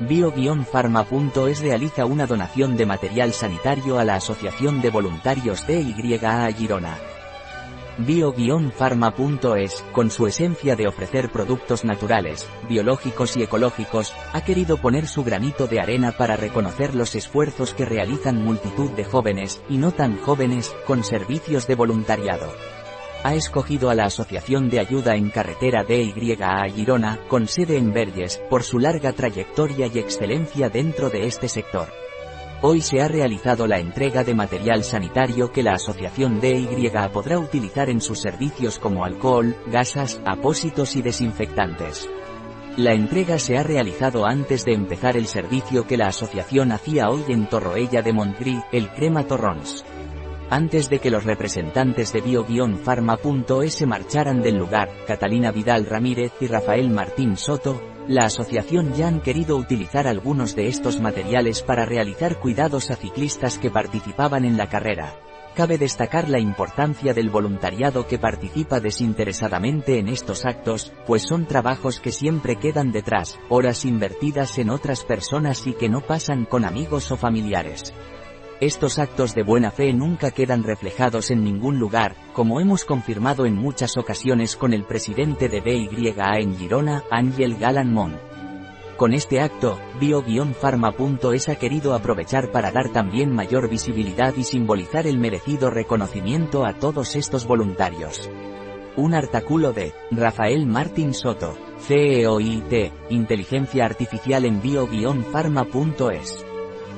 Bio-Pharma.es realiza una donación de material sanitario a la Asociación de Voluntarios DYA Girona. Bio-Pharma.es, con su esencia de ofrecer productos naturales, biológicos y ecológicos, ha querido poner su granito de arena para reconocer los esfuerzos que realizan multitud de jóvenes, y no tan jóvenes, con servicios de voluntariado ha escogido a la Asociación de Ayuda en Carretera DYA Girona, con sede en Verges, por su larga trayectoria y excelencia dentro de este sector. Hoy se ha realizado la entrega de material sanitario que la Asociación DYA podrá utilizar en sus servicios como alcohol, gasas, apósitos y desinfectantes. La entrega se ha realizado antes de empezar el servicio que la asociación hacía hoy en Torroella de Montgrí, el Crema Torrons. Antes de que los representantes de bio-pharma.es marcharan del lugar, Catalina Vidal Ramírez y Rafael Martín Soto, la asociación ya han querido utilizar algunos de estos materiales para realizar cuidados a ciclistas que participaban en la carrera. Cabe destacar la importancia del voluntariado que participa desinteresadamente en estos actos, pues son trabajos que siempre quedan detrás, horas invertidas en otras personas y que no pasan con amigos o familiares. Estos actos de buena fe nunca quedan reflejados en ningún lugar, como hemos confirmado en muchas ocasiones con el presidente de BYA en Girona, Ángel Galán Con este acto, bio-pharma.es ha querido aprovechar para dar también mayor visibilidad y simbolizar el merecido reconocimiento a todos estos voluntarios. Un artículo de Rafael Martín Soto, CEOIT, Inteligencia Artificial en bio-pharma.es.